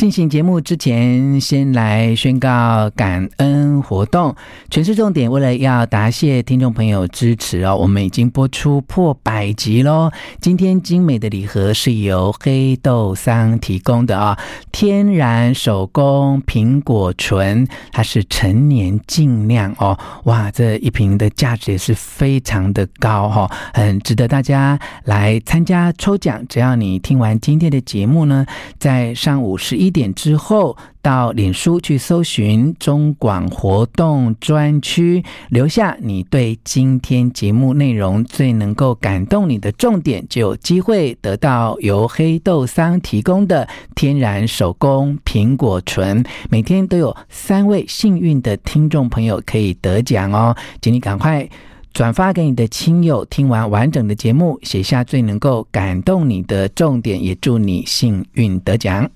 进行节目之前，先来宣告感恩活动。权式重点，为了要答谢听众朋友支持哦，我们已经播出破百集喽。今天精美的礼盒是由黑豆桑提供的啊，天然手工苹果醇，它是陈年净酿哦。哇，这一瓶的价值也是非常的高哈，很值得大家来参加抽奖。只要你听完今天的节目呢，在上午十一。点之后到脸书去搜寻中广活动专区，留下你对今天节目内容最能够感动你的重点，就有机会得到由黑豆桑提供的天然手工苹果醇。每天都有三位幸运的听众朋友可以得奖哦，请你赶快转发给你的亲友。听完完整的节目，写下最能够感动你的重点，也祝你幸运得奖。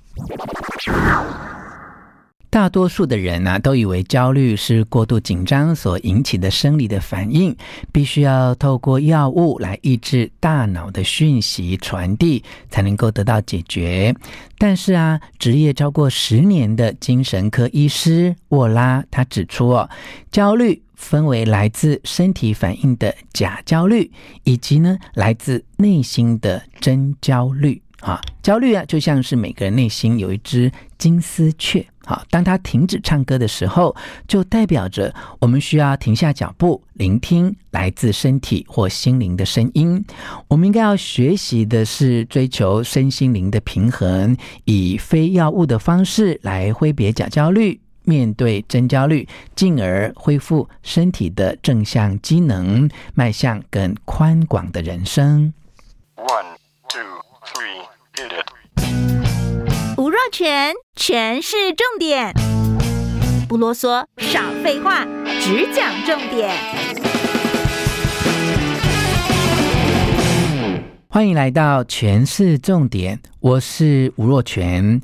大多数的人呢、啊，都以为焦虑是过度紧张所引起的生理的反应，必须要透过药物来抑制大脑的讯息传递，才能够得到解决。但是啊，执业超过十年的精神科医师沃拉他指出哦，焦虑分为来自身体反应的假焦虑，以及呢来自内心的真焦虑。啊，焦虑啊，就像是每个人内心有一只金丝雀。好，当它停止唱歌的时候，就代表着我们需要停下脚步，聆听来自身体或心灵的声音。我们应该要学习的是追求身心灵的平衡，以非药物的方式来挥别假焦虑，面对真焦虑，进而恢复身体的正向机能，迈向更宽广的人生。全全是，重点，不啰嗦，少废话，只讲重点。欢迎来到全是重点，我是吴若全。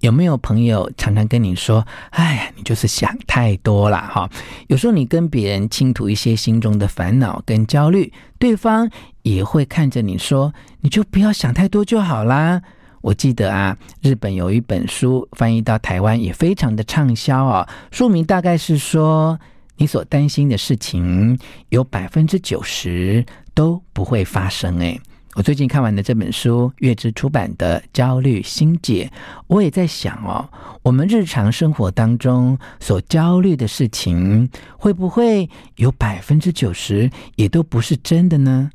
有没有朋友常常跟你说：“哎呀，你就是想太多了。”哈，有时候你跟别人倾吐一些心中的烦恼跟焦虑，对方也会看着你说：“你就不要想太多就好啦。”我记得啊，日本有一本书翻译到台湾也非常的畅销哦，书名大概是说：“你所担心的事情有百分之九十都不会发生。”诶。我最近看完的这本书，月之出版的《焦虑心解》，我也在想哦，我们日常生活当中所焦虑的事情，会不会有百分之九十也都不是真的呢？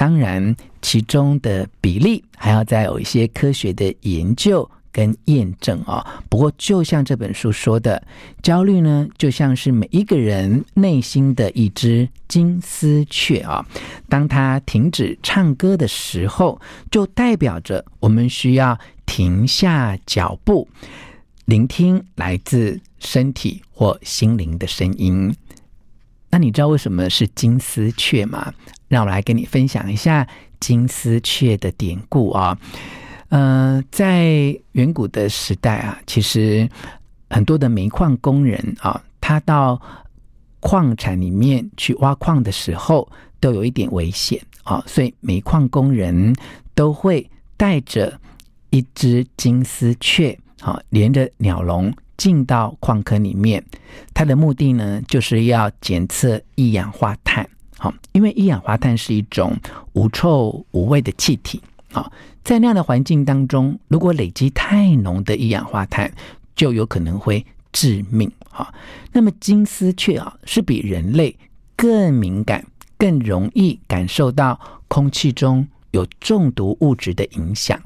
当然，其中的比例还要再有一些科学的研究。跟验证、哦，不过就像这本书说的，焦虑呢，就像是每一个人内心的一只金丝雀啊、当它停止唱歌的时候，就代表着我们需要停下脚步，聆听来自身体或心灵的声音。那你知道为什么是金丝雀吗？让我来跟你分享一下金丝雀的典故啊、哦。呃，在远古的时代啊，其实很多的煤矿工人啊，他到矿产里面去挖矿的时候，都有一点危险啊，所以煤矿工人都会带着一只金丝雀，啊，连着鸟笼进到矿坑里面。它的目的呢，就是要检测一氧化碳，好，因为一氧化碳是一种无臭无味的气体。好，在那样的环境当中，如果累积太浓的一氧化碳，就有可能会致命。哈，那么金丝雀啊，是比人类更敏感、更容易感受到空气中有中毒物质的影响。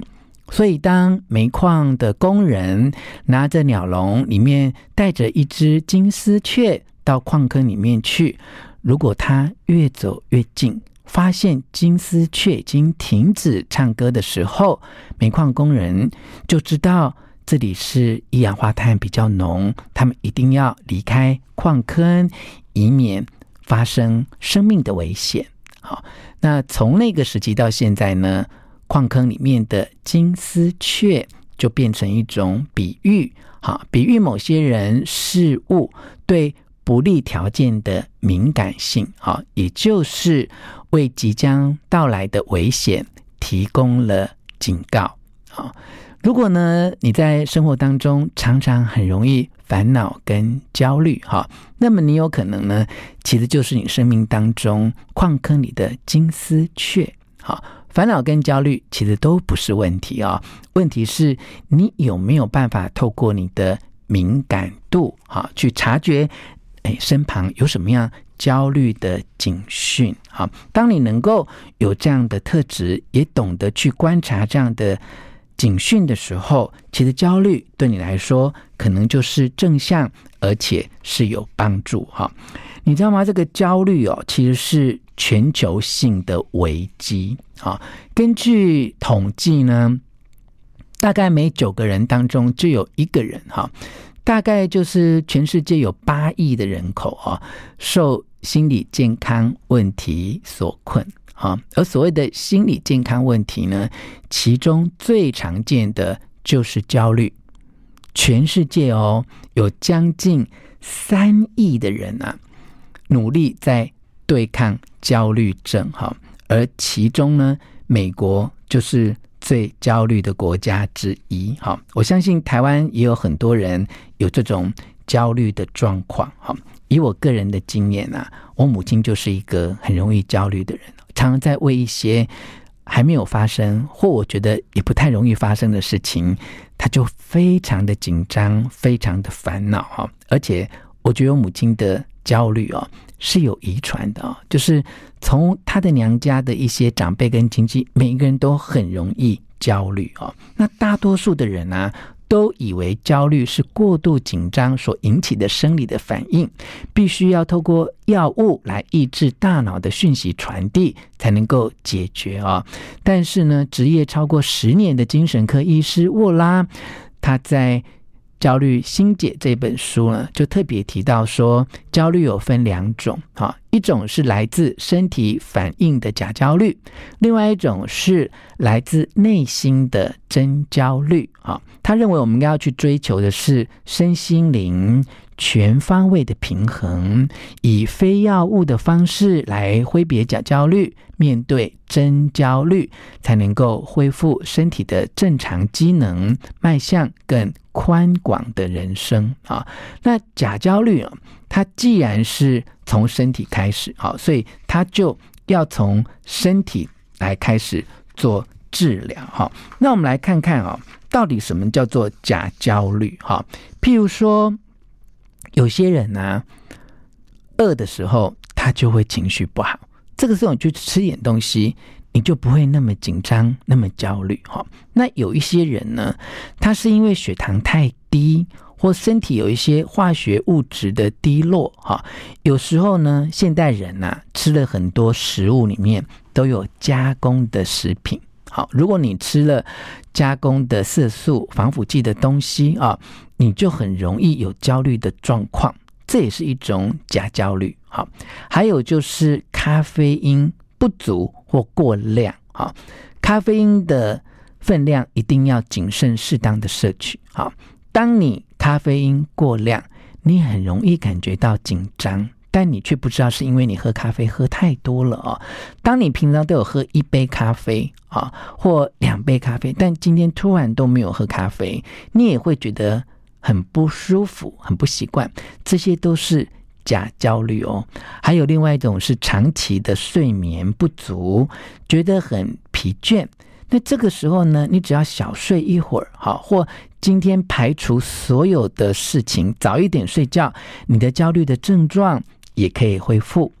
所以，当煤矿的工人拿着鸟笼里面带着一只金丝雀到矿坑里面去，如果他越走越近，发现金丝雀已经停止唱歌的时候，煤矿工人就知道这里是一氧化碳比较浓，他们一定要离开矿坑，以免发生生命的危险。好，那从那个时期到现在呢，矿坑里面的金丝雀就变成一种比喻，好，比喻某些人事物对不利条件的敏感性，好，也就是。为即将到来的危险提供了警告。好，如果呢，你在生活当中常常很容易烦恼跟焦虑，哈，那么你有可能呢，其实就是你生命当中矿坑里的金丝雀，好。烦恼跟焦虑其实都不是问题啊，问题是你有没有办法透过你的敏感度，哈，去察觉，哎，身旁有什么样焦虑的警讯，哈。当你能够有这样的特质，也懂得去观察这样的。警讯的时候，其实焦虑对你来说可能就是正向，而且是有帮助哈。你知道吗？这个焦虑哦，其实是全球性的危机啊。根据统计呢，大概每九个人当中就有一个人哈，大概就是全世界有八亿的人口啊，受心理健康问题所困。啊，而所谓的心理健康问题呢，其中最常见的就是焦虑。全世界哦，有将近三亿的人啊，努力在对抗焦虑症。哈，而其中呢，美国就是最焦虑的国家之一。哈，我相信台湾也有很多人有这种焦虑的状况。哈，以我个人的经验啊，我母亲就是一个很容易焦虑的人。常常在为一些还没有发生，或我觉得也不太容易发生的事情，他就非常的紧张，非常的烦恼哈。而且我觉得我母亲的焦虑哦是有遗传的哦，就是从她的娘家的一些长辈跟亲戚，每一个人都很容易焦虑哦。那大多数的人呢、都以为焦虑是过度紧张所引起的生理的反应，必须要透过药物来抑制大脑的讯息传递才能够解决啊。但是呢，执业超过十年的精神科医师沃拉，他在。焦虑心解这本书呢，就特别提到说，焦虑有分两种，哈，一种是来自身体反应的假焦虑，另外一种是来自内心的真焦虑，啊，他认为我们应该要去追求的是身心灵全方位的平衡，以非药物的方式来挥别假焦虑，面对真焦虑，才能够恢复身体的正常机能，迈向更宽广的人生啊，那假焦虑啊，它既然是从身体开始，好，所以它就要从身体来开始做治疗，哈。那我们来看看啊，到底什么叫做假焦虑？哈，譬如说，有些人呢，饿的时候他就会情绪不好，这个时候你就吃点东西。你就不会那么紧张，那么焦虑哈。那有一些人呢，他是因为血糖太低，或身体有一些化学物质的低落哈。有时候呢，现代人呐、吃了很多食物里面都有加工的食品。好，如果你吃了加工的色素、防腐剂的东西啊，你就很容易有焦虑的状况。这也是一种假焦虑。好，还有就是咖啡因不足或过量好，咖啡因的分量一定要谨慎适当的摄取。好，当你咖啡因过量，你很容易感觉到紧张，但你却不知道是因为你喝咖啡喝太多了啊。当你平常都有喝一杯咖啡啊，或两杯咖啡，但今天突然都没有喝咖啡，你也会觉得很不舒服、很不习惯。这些都是。假焦虑哦，还有另外一种是长期的睡眠不足，觉得很疲倦。那这个时候呢，你只要小睡一会儿，好，或今天排除所有的事情，早一点睡觉，你的焦虑的症状也可以恢复。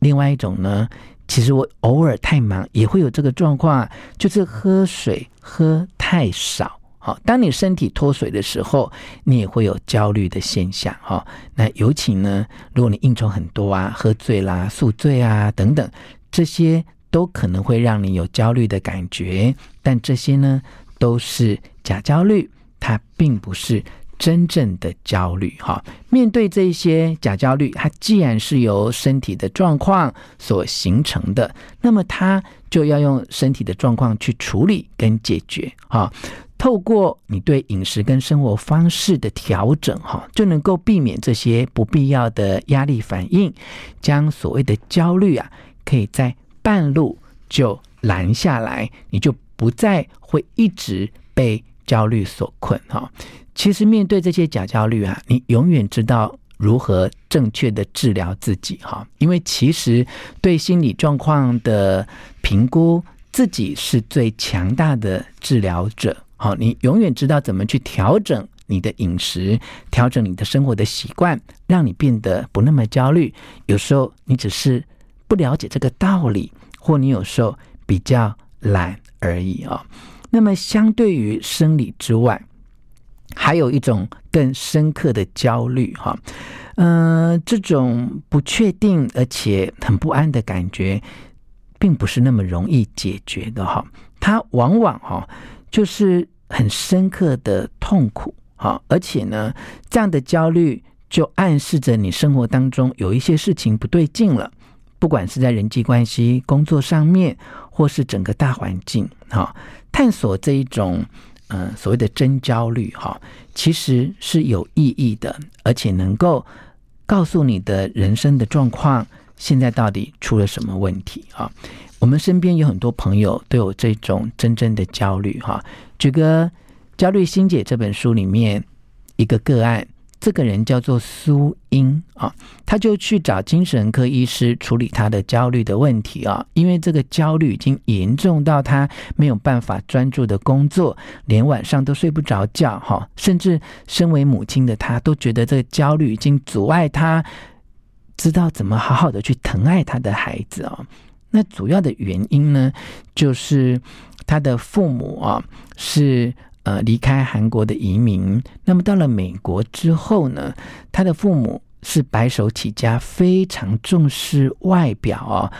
另外一种呢，其实我偶尔太忙也会有这个状况，就是喝水喝太少。好，当你身体脱水的时候，你也会有焦虑的现象。哈，那尤其呢，如果你应酬很多啊，喝醉啦、宿醉啊等等，这些都可能会让你有焦虑的感觉。但这些呢，都是假焦虑，它并不是真正的焦虑。哈，面对这些假焦虑，它既然是由身体的状况所形成的，那么它就要用身体的状况去处理跟解决。哈。透过你对饮食跟生活方式的调整，哈，就能够避免这些不必要的压力反应，将所谓的焦虑啊，可以在半路就拦下来，你就不再会一直被焦虑所困哈。其实面对这些假焦虑啊，你永远知道如何正确的治疗自己哈。因为其实对心理状况的评估，自己是最强大的治疗者。好，你永远知道怎么去调整你的饮食，调整你的生活的习惯，让你变得不那么焦虑。有时候你只是不了解这个道理，或你有时候比较懒而已啊。那么相对于生理之外，还有一种更深刻的焦虑哈，嗯、这种不确定而且很不安的感觉，并不是那么容易解决的哈。它往往哈就是很深刻的痛苦哈，而且呢，这样的焦虑就暗示着你生活当中有一些事情不对劲了，不管是在人际关系、工作上面，或是整个大环境哈，探索这一种。嗯，所谓的真焦虑哈，其实是有意义的，而且能够告诉你的人生的状况，现在到底出了什么问题啊？我们身边有很多朋友都有这种真正的焦虑哈。举个《焦虑心解》这本书里面一个个案。这个人叫做苏英啊，他就去找精神科医师处理他的焦虑的问题啊，因为这个焦虑已经严重到他没有办法专注的工作，连晚上都睡不着觉哈，甚至身为母亲的他都觉得这个焦虑已经阻碍他知道怎么好好的去疼爱他的孩子啊。那主要的原因呢，就是他的父母啊是。呃，离开韩国的移民，那么到了美国之后呢，他的父母是白手起家，非常重视外表哦。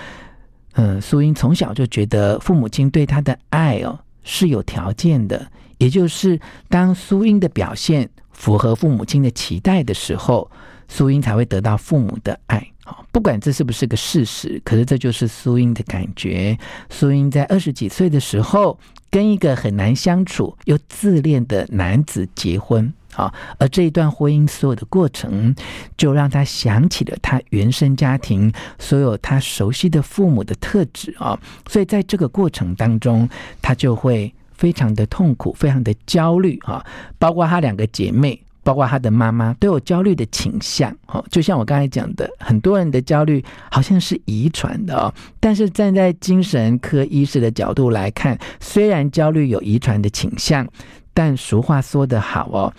嗯、苏英从小就觉得父母亲对他的爱哦是有条件的，也就是当苏英的表现符合父母亲的期待的时候，苏英才会得到父母的爱。不管这是不是个事实，可是这就是苏英的感觉。苏英在二十几岁的时候，跟一个很难相处又自恋的男子结婚，啊，而这一段婚姻所有的过程，就让他想起了他原生家庭所有他熟悉的父母的特质啊，所以在这个过程当中，他就会非常的痛苦，非常的焦虑啊，包括他两个姐妹。包括他的妈妈都有焦虑的倾向哦，就像我刚才讲的，很多人的焦虑好像是遗传的哦。但是站在精神科医师的角度来看，虽然焦虑有遗传的倾向，但俗话说得好哦，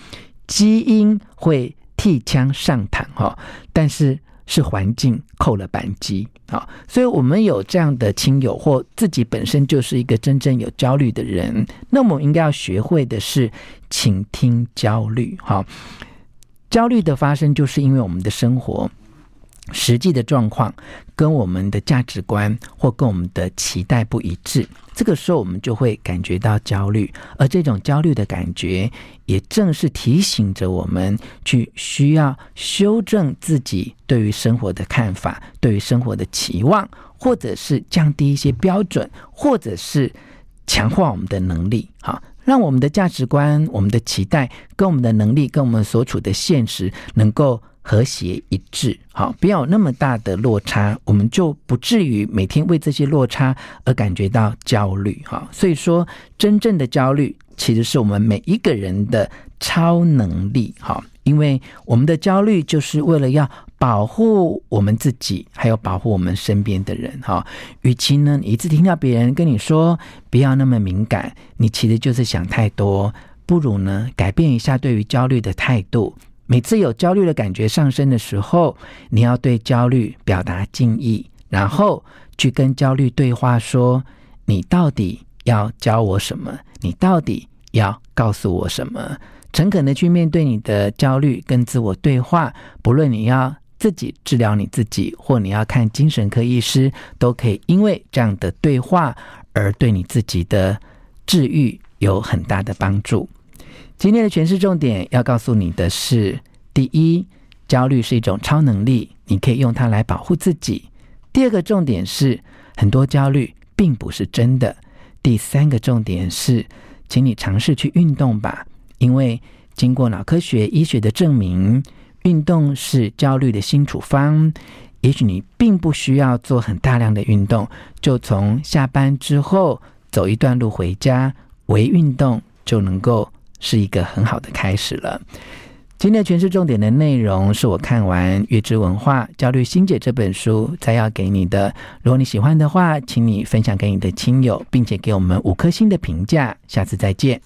基因会替枪上膛哦，但是。是环境扣了扳机啊，所以我们有这样的亲友或自己本身就是一个真正有焦虑的人，那么我们应该要学会的是倾听焦虑。哈，焦虑的发生就是因为我们的生活。实际的状况跟我们的价值观或跟我们的期待不一致，这个时候我们就会感觉到焦虑，而这种焦虑的感觉，也正是提醒着我们去需要修正自己对于生活的看法，对于生活的期望，或者是降低一些标准，或者是强化我们的能力，哈，让我们的价值观、我们的期待跟我们的能力、跟我们所处的现实能够。和谐一致，好，不要那么大的落差，我们就不至于每天为这些落差而感觉到焦虑，哈。所以说，真正的焦虑其实是我们每一个人的超能力，哈，因为我们的焦虑就是为了要保护我们自己，还有保护我们身边的人，哈。与其呢，你一直听到别人跟你说不要那么敏感，你其实就是想太多，不如呢，改变一下对于焦虑的态度。每次有焦虑的感觉上升的时候，你要对焦虑表达敬意，然后去跟焦虑对话，说：“你到底要教我什么？你到底要告诉我什么？”诚恳的去面对你的焦虑，跟自我对话。不论你要自己治疗你自己，或你要看精神科医师，都可以因为这样的对话而对你自己的治愈有很大的帮助。今天的诠释重点要告诉你的是：第一，焦虑是一种超能力，你可以用它来保护自己；第二个重点是，很多焦虑并不是真的；第三个重点是，请你尝试去运动吧，因为经过脑科学医学的证明，运动是焦虑的新处方。也许你并不需要做很大量的运动，就从下班之后走一段路回家，微运动就能够。是一个很好的开始了。今天的权式重点的内容是我看完《月之文化焦虑心解》这本书再要给你的。如果你喜欢的话，请你分享给你的亲友，并且给我们五颗星的评价。下次再见。